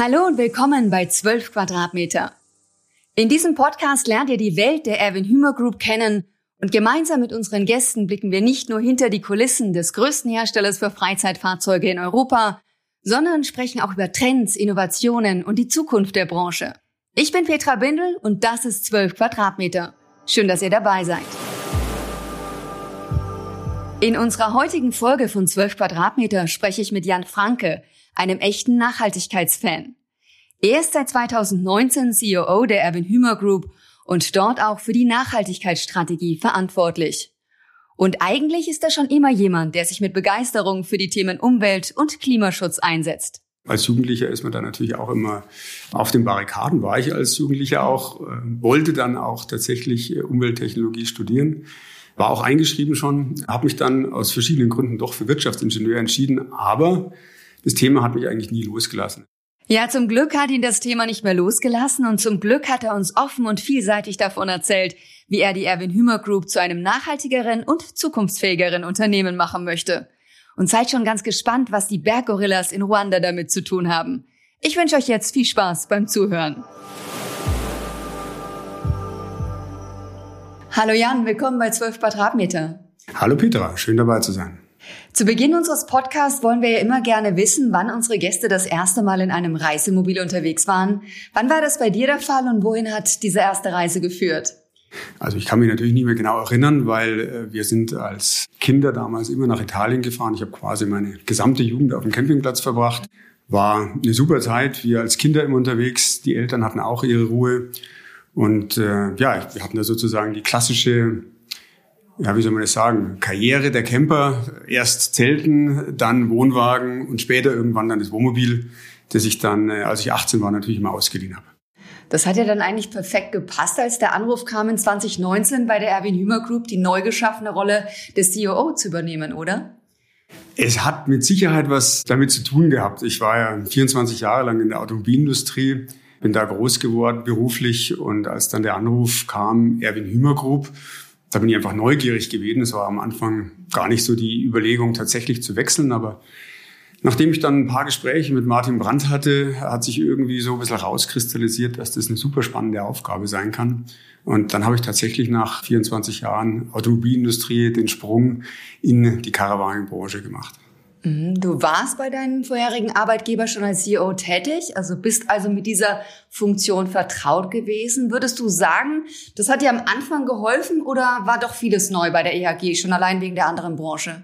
Hallo und willkommen bei 12 Quadratmeter. In diesem Podcast lernt ihr die Welt der Erwin Hümer Group kennen und gemeinsam mit unseren Gästen blicken wir nicht nur hinter die Kulissen des größten Herstellers für Freizeitfahrzeuge in Europa, sondern sprechen auch über Trends, Innovationen und die Zukunft der Branche. Ich bin Petra Bindel und das ist 12 Quadratmeter. Schön, dass ihr dabei seid. In unserer heutigen Folge von 12 Quadratmeter spreche ich mit Jan Franke, einem echten Nachhaltigkeitsfan. Er ist seit 2019 CEO der Erwin Hümer Group und dort auch für die Nachhaltigkeitsstrategie verantwortlich. Und eigentlich ist er schon immer jemand, der sich mit Begeisterung für die Themen Umwelt und Klimaschutz einsetzt. Als Jugendlicher ist man dann natürlich auch immer auf den Barrikaden, war ich als Jugendlicher auch, äh, wollte dann auch tatsächlich äh, Umwelttechnologie studieren, war auch eingeschrieben schon, habe mich dann aus verschiedenen Gründen doch für Wirtschaftsingenieur entschieden, aber das Thema hat mich eigentlich nie losgelassen. Ja, zum Glück hat ihn das Thema nicht mehr losgelassen und zum Glück hat er uns offen und vielseitig davon erzählt, wie er die Erwin Hümer Group zu einem nachhaltigeren und zukunftsfähigeren Unternehmen machen möchte. Und seid schon ganz gespannt, was die Berggorillas in Ruanda damit zu tun haben. Ich wünsche euch jetzt viel Spaß beim Zuhören. Hallo Jan, willkommen bei 12 Quadratmeter. Hallo Petra, schön dabei zu sein. Zu Beginn unseres Podcasts wollen wir ja immer gerne wissen, wann unsere Gäste das erste Mal in einem Reisemobil unterwegs waren. Wann war das bei dir der Fall und wohin hat diese erste Reise geführt? Also ich kann mich natürlich nicht mehr genau erinnern, weil äh, wir sind als Kinder damals immer nach Italien gefahren. Ich habe quasi meine gesamte Jugend auf dem Campingplatz verbracht. War eine super Zeit. Wir als Kinder immer unterwegs. Die Eltern hatten auch ihre Ruhe. Und äh, ja, wir hatten da sozusagen die klassische ja, wie soll man das sagen, Karriere der Camper. Erst Zelten, dann Wohnwagen und später irgendwann dann das Wohnmobil, das ich dann, äh, als ich 18 war, natürlich immer ausgeliehen habe. Das hat ja dann eigentlich perfekt gepasst, als der Anruf kam in 2019 bei der Erwin Hümer Group, die neu geschaffene Rolle des CEO zu übernehmen, oder? Es hat mit Sicherheit was damit zu tun gehabt. Ich war ja 24 Jahre lang in der Automobilindustrie, bin da groß geworden beruflich und als dann der Anruf kam, Erwin Hümer Group, da bin ich einfach neugierig gewesen. Es war am Anfang gar nicht so die Überlegung, tatsächlich zu wechseln, aber nachdem ich dann ein paar Gespräche mit Martin Brandt hatte, hat sich irgendwie so ein bisschen rauskristallisiert, dass das eine super spannende Aufgabe sein kann. Und dann habe ich tatsächlich nach 24 Jahren Automobilindustrie den Sprung in die Karawanenbranche gemacht. Mhm. Du warst bei deinem vorherigen Arbeitgeber schon als CEO tätig, also bist also mit dieser Funktion vertraut gewesen. Würdest du sagen, das hat dir am Anfang geholfen oder war doch vieles neu bei der EHG, schon allein wegen der anderen Branche?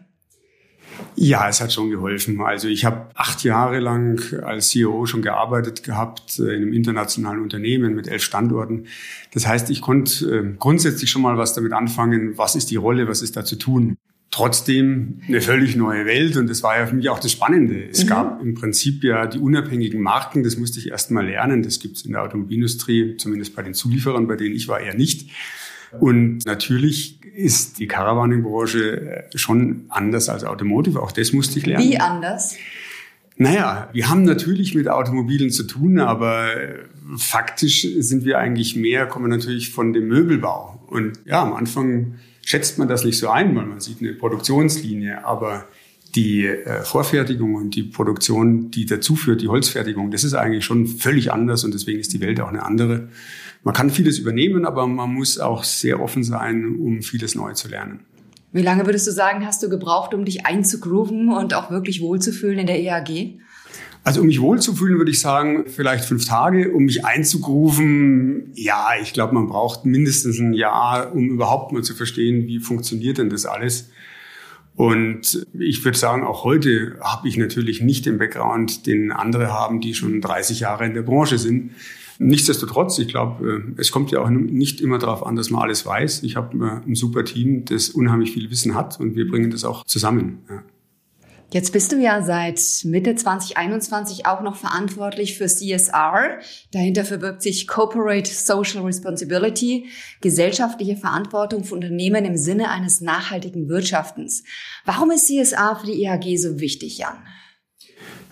Ja, es hat schon geholfen. Also ich habe acht Jahre lang als CEO schon gearbeitet gehabt äh, in einem internationalen Unternehmen mit elf Standorten. Das heißt, ich konnte äh, grundsätzlich schon mal was damit anfangen, was ist die Rolle, was ist da zu tun trotzdem eine völlig neue Welt und das war ja für mich auch das Spannende. Es mhm. gab im Prinzip ja die unabhängigen Marken, das musste ich erst mal lernen. Das gibt es in der Automobilindustrie, zumindest bei den Zulieferern, bei denen ich war, eher nicht. Und natürlich ist die Caravaning-Branche äh, schon anders als Automotive. Auch das musste ich lernen. Wie anders? Naja, wir haben natürlich mit Automobilen zu tun, aber äh, faktisch sind wir eigentlich mehr, kommen natürlich von dem Möbelbau. Und ja, am Anfang schätzt man das nicht so ein, weil man sieht eine Produktionslinie, aber die äh, Vorfertigung und die Produktion, die dazu führt, die Holzfertigung, das ist eigentlich schon völlig anders und deswegen ist die Welt auch eine andere. Man kann vieles übernehmen, aber man muss auch sehr offen sein, um vieles neu zu lernen. Wie lange würdest du sagen, hast du gebraucht, um dich einzugrooven und auch wirklich wohlzufühlen in der EAG? Also um mich wohlzufühlen, würde ich sagen, vielleicht fünf Tage. Um mich einzugrufen, ja, ich glaube, man braucht mindestens ein Jahr, um überhaupt mal zu verstehen, wie funktioniert denn das alles. Und ich würde sagen, auch heute habe ich natürlich nicht den Background, den andere haben, die schon 30 Jahre in der Branche sind. Nichtsdestotrotz, ich glaube, äh, es kommt ja auch nicht immer darauf an, dass man alles weiß. Ich habe äh, ein super Team, das unheimlich viel Wissen hat und wir bringen das auch zusammen. Ja. Jetzt bist du ja seit Mitte 2021 auch noch verantwortlich für CSR. Dahinter verbirgt sich Corporate Social Responsibility, gesellschaftliche Verantwortung für Unternehmen im Sinne eines nachhaltigen Wirtschaftens. Warum ist CSR für die IHG so wichtig, Jan?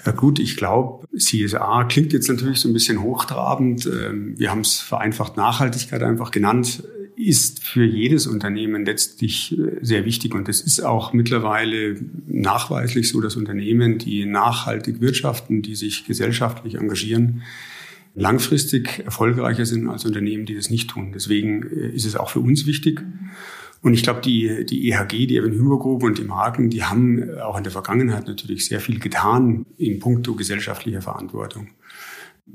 Ja gut, ich glaube, CSR klingt jetzt natürlich so ein bisschen hochtrabend. Ähm, wir haben es vereinfacht Nachhaltigkeit einfach genannt ist für jedes Unternehmen letztlich äh, sehr wichtig. Und es ist auch mittlerweile nachweislich so, dass Unternehmen, die nachhaltig wirtschaften, die sich gesellschaftlich engagieren, langfristig erfolgreicher sind als Unternehmen, die das nicht tun. Deswegen äh, ist es auch für uns wichtig. Und ich glaube, die, die EHG, die Evan Hüber Group und die Marken, die haben auch in der Vergangenheit natürlich sehr viel getan in puncto gesellschaftlicher Verantwortung.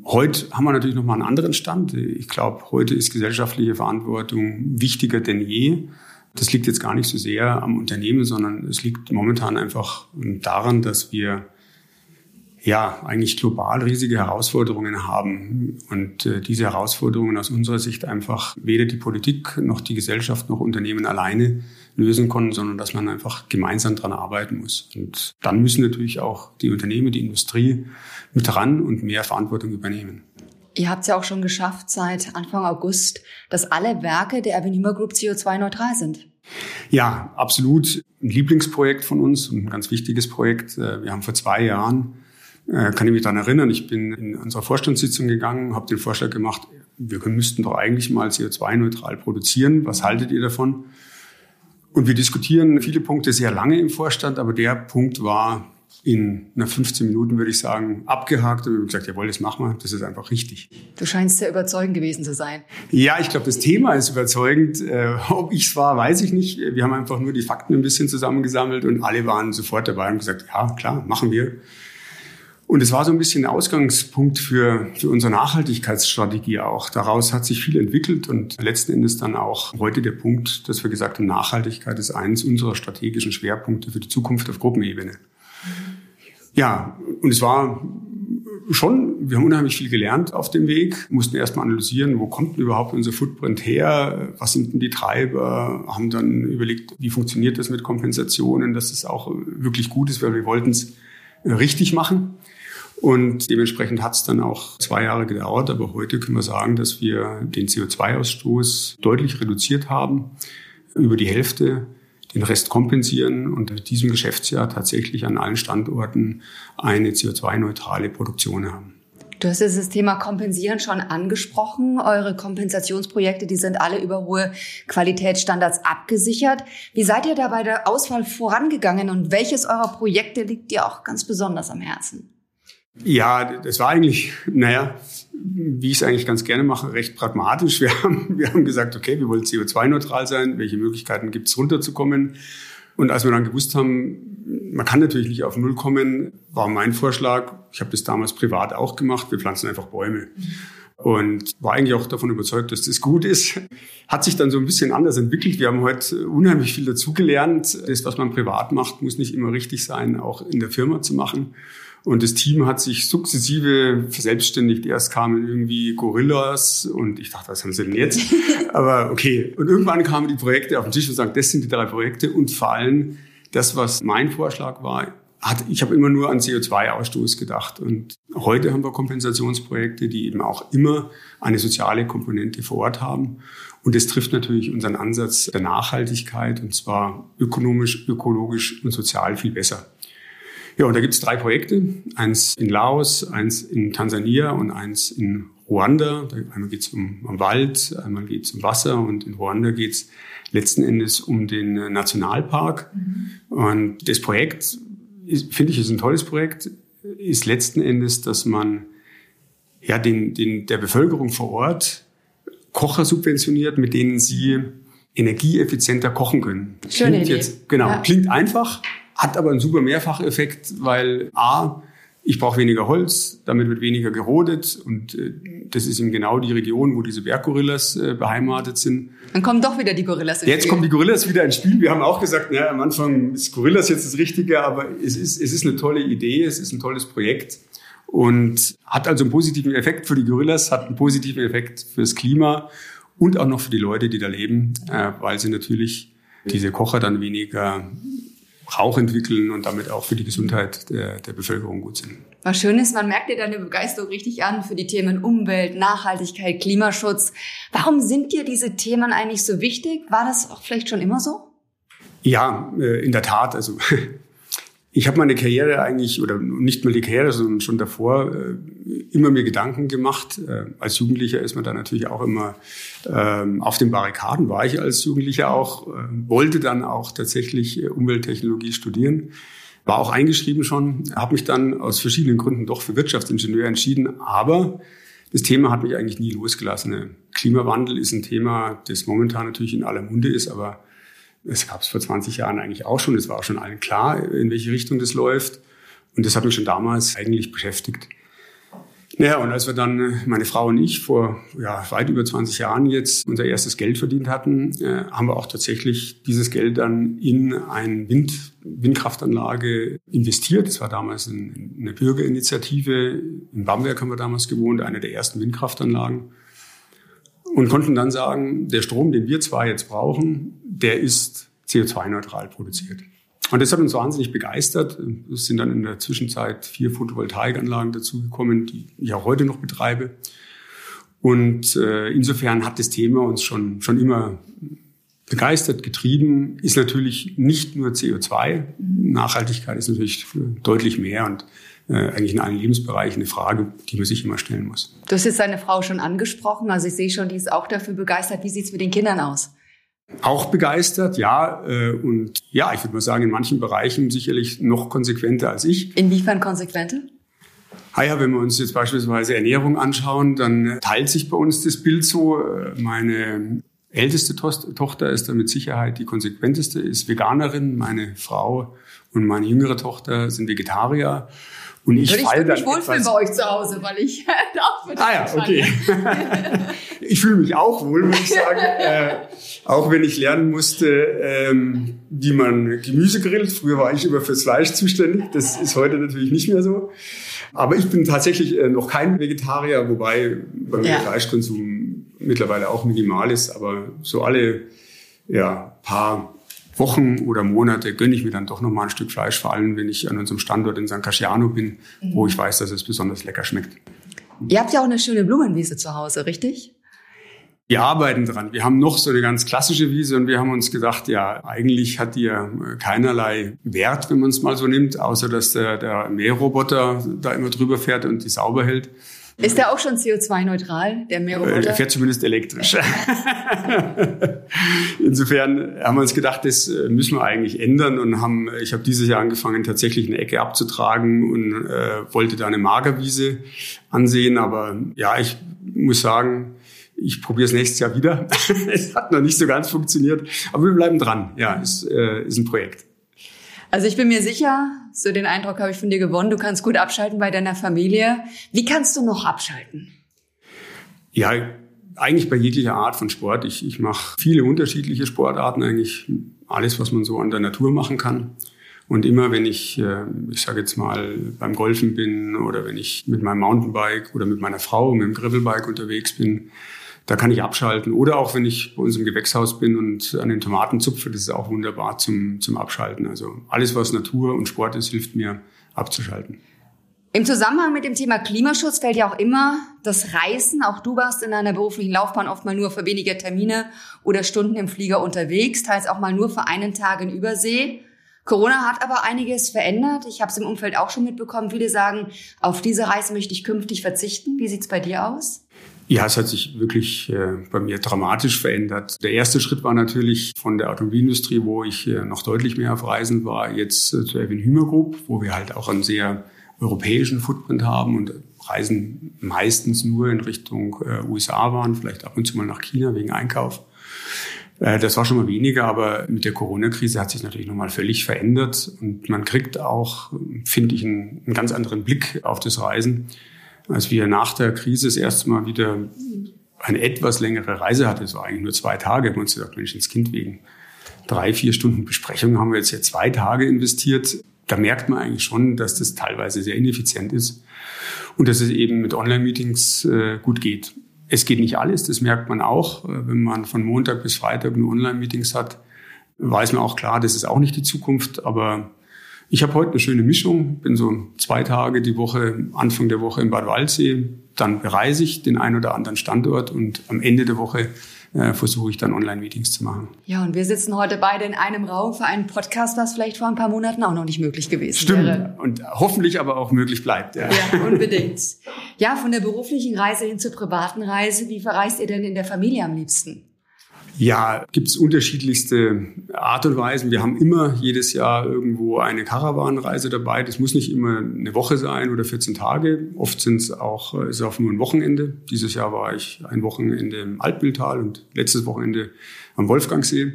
Heute haben wir natürlich nochmal einen anderen Stand. Ich glaube, heute ist gesellschaftliche Verantwortung wichtiger denn je. Das liegt jetzt gar nicht so sehr am Unternehmen, sondern es liegt momentan einfach daran, dass wir ja eigentlich global riesige Herausforderungen haben und äh, diese Herausforderungen aus unserer Sicht einfach weder die Politik noch die Gesellschaft noch Unternehmen alleine lösen können, sondern dass man einfach gemeinsam dran arbeiten muss. Und dann müssen natürlich auch die Unternehmen, die Industrie mit ran und mehr Verantwortung übernehmen. Ihr habt es ja auch schon geschafft seit Anfang August, dass alle Werke der Avenima Group CO2-neutral sind. Ja, absolut. Ein Lieblingsprojekt von uns und ein ganz wichtiges Projekt. Äh, wir haben vor zwei Jahren, äh, kann ich mich daran erinnern, ich bin in unserer Vorstandssitzung gegangen, habe den Vorschlag gemacht, wir müssten doch eigentlich mal CO2-neutral produzieren. Was haltet ihr davon? Und wir diskutieren viele Punkte sehr lange im Vorstand, aber der Punkt war in einer 15 Minuten, würde ich sagen, abgehakt und wir haben gesagt, jawohl, das machen wir, das ist einfach richtig. Du scheinst sehr überzeugend gewesen zu sein. Ja, ich glaube, das Thema ist überzeugend. Äh, ob ich es war, weiß ich nicht. Wir haben einfach nur die Fakten ein bisschen zusammengesammelt und alle waren sofort dabei und gesagt, ja, klar, machen wir. Und es war so ein bisschen Ausgangspunkt für, für unsere Nachhaltigkeitsstrategie auch. Daraus hat sich viel entwickelt und letzten Endes dann auch heute der Punkt, dass wir gesagt haben, Nachhaltigkeit ist eines unserer strategischen Schwerpunkte für die Zukunft auf Gruppenebene. Ja, und es war schon, wir haben unheimlich viel gelernt auf dem Weg, mussten erstmal analysieren, wo kommt denn überhaupt unser Footprint her, was sind denn die Treiber, haben dann überlegt, wie funktioniert das mit Kompensationen, dass es auch wirklich gut ist, weil wir wollten es richtig machen. Und dementsprechend hat es dann auch zwei Jahre gedauert, aber heute können wir sagen, dass wir den CO2-Ausstoß deutlich reduziert haben, über die Hälfte, den Rest kompensieren und in diesem Geschäftsjahr tatsächlich an allen Standorten eine CO2-neutrale Produktion haben. Du hast jetzt das Thema Kompensieren schon angesprochen. Eure Kompensationsprojekte, die sind alle über hohe Qualitätsstandards abgesichert. Wie seid ihr da bei der Auswahl vorangegangen und welches eurer Projekte liegt dir auch ganz besonders am Herzen? Ja, das war eigentlich, naja, wie ich es eigentlich ganz gerne mache, recht pragmatisch. Wir haben, wir haben gesagt, okay, wir wollen CO2-neutral sein. Welche Möglichkeiten gibt es, runterzukommen? Und als wir dann gewusst haben, man kann natürlich nicht auf Null kommen, war mein Vorschlag, ich habe das damals privat auch gemacht, wir pflanzen einfach Bäume. Und war eigentlich auch davon überzeugt, dass das gut ist. Hat sich dann so ein bisschen anders entwickelt. Wir haben heute unheimlich viel dazugelernt. Das, was man privat macht, muss nicht immer richtig sein, auch in der Firma zu machen. Und das Team hat sich sukzessive verselbstständigt. Erst kamen irgendwie Gorillas und ich dachte, was haben sie denn jetzt? Aber okay. Und irgendwann kamen die Projekte auf den Tisch und sagen, das sind die drei Projekte und vor allem das, was mein Vorschlag war, hat, ich habe immer nur an CO2-Ausstoß gedacht. Und heute haben wir Kompensationsprojekte, die eben auch immer eine soziale Komponente vor Ort haben. Und das trifft natürlich unseren Ansatz der Nachhaltigkeit, und zwar ökonomisch, ökologisch und sozial viel besser. Ja, und da gibt es drei Projekte. Eins in Laos, eins in Tansania und eins in Ruanda. Einmal geht es um, um Wald, einmal geht es um Wasser und in Ruanda geht es letzten Endes um den Nationalpark. Mhm. Und das Projekt, finde ich, ist ein tolles Projekt, ist letzten Endes, dass man ja, den, den, der Bevölkerung vor Ort Kocher subventioniert, mit denen sie energieeffizienter kochen können. Schöne klingt Idee. Jetzt, genau, ja. klingt einfach, hat aber einen super Mehrfacheffekt, weil A, ich brauche weniger Holz, damit wird weniger gerodet und äh, das ist eben genau die Region, wo diese Berggorillas äh, beheimatet sind. Dann kommen doch wieder die Gorillas ins Jetzt Spiel. kommen die Gorillas wieder ins Spiel. Wir haben auch gesagt, na, am Anfang ist Gorillas jetzt das Richtige, aber es ist, es ist eine tolle Idee, es ist ein tolles Projekt und hat also einen positiven Effekt für die Gorillas, hat einen positiven Effekt fürs Klima und auch noch für die Leute, die da leben, äh, weil sie natürlich diese Kocher dann weniger Rauch entwickeln und damit auch für die Gesundheit der, der Bevölkerung gut sind. Was schön ist, man merkt dir deine Begeisterung richtig an für die Themen Umwelt, Nachhaltigkeit, Klimaschutz. Warum sind dir diese Themen eigentlich so wichtig? War das auch vielleicht schon immer so? Ja, äh, in der Tat. Also Ich habe meine Karriere eigentlich, oder nicht mal die Karriere, sondern schon davor, äh, immer mir Gedanken gemacht. Äh, als Jugendlicher ist man da natürlich auch immer ähm, auf den Barrikaden, war ich als Jugendlicher auch, äh, wollte dann auch tatsächlich Umwelttechnologie studieren. War auch eingeschrieben schon, habe mich dann aus verschiedenen Gründen doch für Wirtschaftsingenieur entschieden. Aber das Thema hat mich eigentlich nie losgelassen. Klimawandel ist ein Thema, das momentan natürlich in aller Munde ist, aber es gab es vor 20 Jahren eigentlich auch schon. Es war auch schon allen klar, in welche Richtung das läuft. Und das hat mich schon damals eigentlich beschäftigt. Naja, und als wir dann, meine Frau und ich, vor ja, weit über 20 Jahren jetzt unser erstes Geld verdient hatten, äh, haben wir auch tatsächlich dieses Geld dann in eine Wind, Windkraftanlage investiert. Das war damals eine Bürgerinitiative. In Bamberg haben wir damals gewohnt, eine der ersten Windkraftanlagen und konnten dann sagen, der Strom, den wir zwar jetzt brauchen, der ist CO2-neutral produziert. Und das hat uns wahnsinnig begeistert. Es sind dann in der Zwischenzeit vier Photovoltaikanlagen dazugekommen, die ich auch heute noch betreibe. Und äh, insofern hat das Thema uns schon, schon immer begeistert, getrieben. Ist natürlich nicht nur CO2. Nachhaltigkeit ist natürlich deutlich mehr und eigentlich in allen Lebensbereichen eine Frage, die man sich immer stellen muss. Du hast jetzt deine Frau schon angesprochen. Also ich sehe schon, die ist auch dafür begeistert. Wie sieht's mit den Kindern aus? Auch begeistert, ja. Äh, und ja, ich würde mal sagen, in manchen Bereichen sicherlich noch konsequenter als ich. Inwiefern konsequenter? Ah ja, wenn wir uns jetzt beispielsweise Ernährung anschauen, dann teilt sich bei uns das Bild so. Äh, meine älteste Tochter ist da mit Sicherheit die konsequenteste, ist Veganerin. Meine Frau und meine jüngere Tochter sind Vegetarier. Und ich Würde fall ich mich wohlfühlen bei euch zu Hause, weil ich auch mit Ah ja, okay. ich fühle mich auch wohl, muss ich sagen. äh, auch wenn ich lernen musste, ähm, wie man Gemüse grillt. Früher war ich immer fürs Fleisch zuständig. Das ist heute natürlich nicht mehr so. Aber ich bin tatsächlich äh, noch kein Vegetarier, wobei bei mir ja. Fleischkonsum mittlerweile auch minimal ist. Aber so alle ja, paar Wochen oder Monate gönne ich mir dann doch noch mal ein Stück Fleisch, vor allem wenn ich an unserem Standort in San Casciano bin, mhm. wo ich weiß, dass es besonders lecker schmeckt. Ihr habt ja auch eine schöne Blumenwiese zu Hause, richtig? Wir arbeiten dran. Wir haben noch so eine ganz klassische Wiese und wir haben uns gedacht, ja, eigentlich hat die ja keinerlei Wert, wenn man es mal so nimmt, außer dass der, der Mähroboter da immer drüber fährt und die sauber hält. Ist der auch schon CO2-neutral, der Mähroboter? Der fährt zumindest elektrisch. Insofern haben wir uns gedacht, das äh, müssen wir eigentlich ändern und haben, ich habe dieses Jahr angefangen, tatsächlich eine Ecke abzutragen und äh, wollte da eine Magerwiese ansehen. Aber ja, ich muss sagen, ich probiere es nächstes Jahr wieder. es hat noch nicht so ganz funktioniert, aber wir bleiben dran. Ja, ist, äh, ist ein Projekt. Also ich bin mir sicher, so den Eindruck habe ich von dir gewonnen, du kannst gut abschalten bei deiner Familie. Wie kannst du noch abschalten? Ja, eigentlich bei jeglicher Art von Sport. Ich, ich mache viele unterschiedliche Sportarten, eigentlich alles, was man so an der Natur machen kann. Und immer wenn ich, äh, ich sage jetzt mal, beim Golfen bin oder wenn ich mit meinem Mountainbike oder mit meiner Frau mit dem Gravelbike unterwegs bin, da kann ich abschalten. Oder auch wenn ich bei uns im Gewächshaus bin und an den Tomaten zupfe, das ist auch wunderbar zum, zum Abschalten. Also alles, was Natur und Sport ist, hilft mir abzuschalten. Im Zusammenhang mit dem Thema Klimaschutz fällt ja auch immer das Reisen. Auch du warst in deiner beruflichen Laufbahn oft mal nur für wenige Termine oder Stunden im Flieger unterwegs, teils auch mal nur für einen Tag in Übersee. Corona hat aber einiges verändert. Ich habe es im Umfeld auch schon mitbekommen. Viele sagen, auf diese Reise möchte ich künftig verzichten. Wie sieht's bei dir aus? Ja, es hat sich wirklich äh, bei mir dramatisch verändert. Der erste Schritt war natürlich von der Automobilindustrie, wo ich äh, noch deutlich mehr auf Reisen war, jetzt äh, zur Erwin Hümer Group, wo wir halt auch einen sehr europäischen Footprint haben und reisen meistens nur in Richtung äh, USA waren, vielleicht ab und zu mal nach China wegen Einkauf. Äh, das war schon mal weniger, aber mit der Corona-Krise hat sich natürlich nochmal völlig verändert und man kriegt auch, finde ich, einen, einen ganz anderen Blick auf das Reisen als wir nach der Krise das erste Mal wieder eine etwas längere Reise hatten, es war eigentlich nur zwei Tage, haben uns gesagt, Mensch, ins Kind wegen drei, vier Stunden Besprechung haben wir jetzt hier zwei Tage investiert. Da merkt man eigentlich schon, dass das teilweise sehr ineffizient ist und dass es eben mit Online-Meetings äh, gut geht. Es geht nicht alles, das merkt man auch. Äh, wenn man von Montag bis Freitag nur Online-Meetings hat, weiß man auch klar, das ist auch nicht die Zukunft, aber Ich habe heute eine schöne Mischung, bin so zwei Tage die Woche, Anfang der Woche in Bad Waldsee, dann bereise ich den einen oder anderen Standort und am Ende der Woche äh, versuche ich dann Online-Meetings zu machen. Ja, und wir sitzen heute beide in einem Raum für einen Podcast, was vielleicht vor ein paar Monaten auch noch nicht möglich gewesen Stimmt. wäre. Und hoffentlich aber auch möglich bleibt. Ja. ja, unbedingt. Ja, von der beruflichen Reise hin zur privaten Reise, wie verreist ihr denn in der Familie am liebsten? Ja, gibt es unterschiedlichste Art und Weisen. Wir haben immer jedes Jahr irgendwo eine Karawanenreise dabei. Das muss nicht immer eine Woche sein oder 14 Tage. Oft sind es auch, äh, ist auch nur ein Wochenende. Dieses Jahr war ich ein Wochenende im Altbildtal und letztes Wochenende am Wolfgangsee.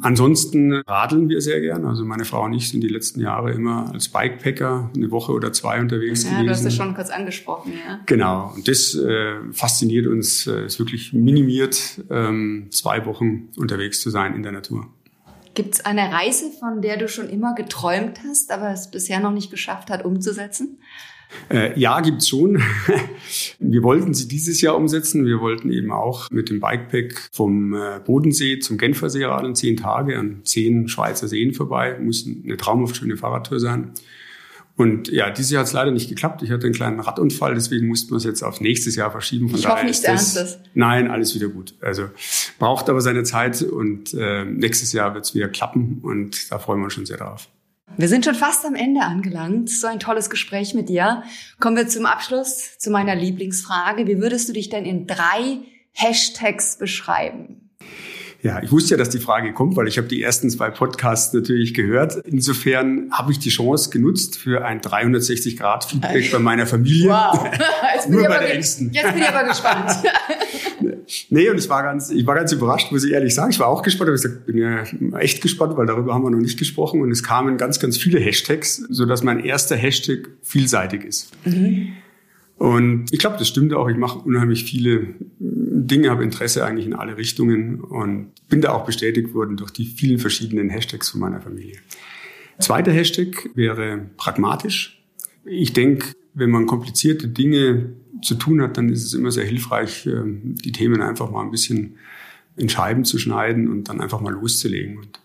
Ansonsten radeln wir sehr gern. Also meine Frau und ich sind die letzten Jahre immer als Bikepacker eine Woche oder zwei unterwegs ja, gewesen. du hast es schon kurz angesprochen, ja. Genau. Und das äh, fasziniert uns, äh, ist wirklich minimiert, ähm, zwei Wochen unterwegs zu sein in der Natur. Gibt es eine Reise, von der du schon immer geträumt hast, aber es bisher noch nicht geschafft hat, umzusetzen? Äh, ja, gibt's schon. Wir wollten sie dieses Jahr umsetzen. Wir wollten eben auch mit dem Bikepack vom äh, Bodensee zum Genfersee radeln, zehn Tage an zehn Schweizer Seen vorbei. Muss eine traumhaft schöne Fahrradtour sein. Und ja, dieses Jahr hat es leider nicht geklappt. Ich hatte einen kleinen Radunfall, deswegen mussten wir es jetzt auf nächstes Jahr verschieben. Von ich hoffe nichts Ernstes. Nein, alles wieder gut. Also braucht aber seine Zeit und äh, nächstes Jahr wird es wieder klappen und da freuen wir uns schon sehr drauf. Wir sind schon fast am Ende angelangt. So ein tolles Gespräch mit dir. Kommen wir zum Abschluss zu meiner Lieblingsfrage. Wie würdest du dich denn in drei Hashtags beschreiben? Ja, ich wusste ja, dass die Frage kommt, weil ich habe die ersten zwei Podcasts natürlich gehört. Insofern habe ich die Chance genutzt für ein 360-Grad-Feedback bei meiner Familie. Wow, jetzt bin, ich aber, jetzt bin ich aber gespannt. nee, und ich war ganz, ich war ganz überrascht, muss ich ehrlich sagen. Ich war auch gespannt, aber ich bin ja echt gespannt, weil darüber haben wir noch nicht gesprochen. Und es kamen ganz, ganz viele Hashtags, sodass mein erster Hashtag vielseitig ist. Mhm. Und ich glaube, das stimmt auch. Ich mache unheimlich viele Dinge, habe Interesse eigentlich in alle Richtungen und bin da auch bestätigt worden durch die vielen verschiedenen Hashtags von meiner Familie. Zweiter Hashtag wäre pragmatisch. Ich denke, wenn man komplizierte Dinge zu tun hat, dann ist es immer sehr hilfreich, ähm, die Themen einfach mal ein bisschen in Scheiben zu schneiden und dann einfach mal loszulegen. Und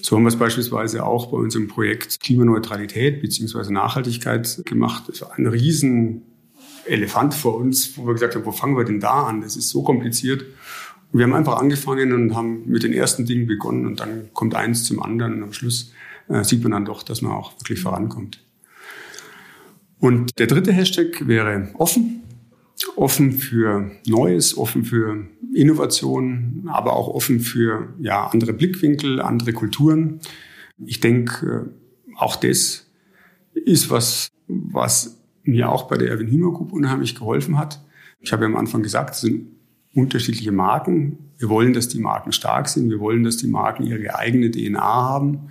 so haben wir es beispielsweise auch bei unserem Projekt Klimaneutralität beziehungsweise Nachhaltigkeit gemacht. Das war ein riesen Elefant vor uns, wo wir gesagt haben, wo fangen wir denn da an? Das ist so kompliziert. Und wir haben einfach angefangen und haben mit den ersten Dingen begonnen und dann kommt eins zum anderen und am Schluss äh, sieht man dann doch, dass man auch wirklich vorankommt. Und der dritte Hashtag wäre offen. Offen für Neues, offen für Innovation, aber auch offen für ja, andere Blickwinkel, andere Kulturen. Ich denke, äh, auch das ist was, was mir auch bei der Erwin Hiemer Group unheimlich geholfen hat. Ich habe ja am Anfang gesagt, es sind unterschiedliche Marken. Wir wollen, dass die Marken stark sind. Wir wollen, dass die Marken ihre eigene DNA haben.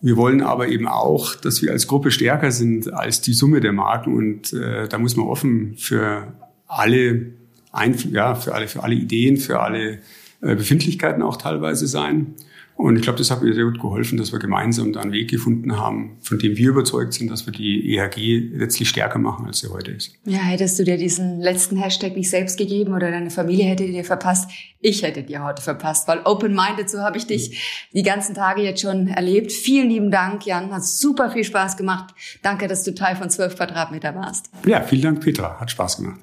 Wir wollen aber eben auch, dass wir als Gruppe stärker sind als die Summe der Marken. Und äh, da muss man offen für alle, Einfl ja, für alle, für alle Ideen, für alle äh, Befindlichkeiten auch teilweise sein. Und ich glaube, das hat mir sehr gut geholfen, dass wir gemeinsam da einen Weg gefunden haben, von dem wir überzeugt sind, dass wir die EHG letztlich stärker machen, als sie heute ist. Ja, hättest du dir diesen letzten Hashtag nicht selbst gegeben oder deine Familie hätte dir verpasst, ich hätte dir heute verpasst, weil open-minded, so habe ich dich die ganzen Tage jetzt schon erlebt. Vielen lieben Dank, Jan, hat super viel Spaß gemacht. Danke, dass du Teil von 12 Quadratmeter warst. Ja, vielen Dank, Petra, hat Spaß gemacht.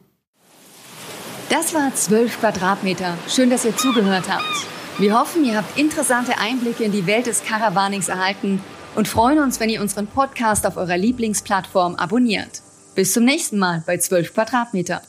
Das war 12 Quadratmeter. Schön, dass ihr zugehört habt. Wir hoffen, ihr habt interessante Einblicke in die Welt des Caravanings erhalten und freuen uns, wenn ihr unseren Podcast auf eurer Lieblingsplattform abonniert. Bis zum nächsten Mal bei 12 Quadratmeter.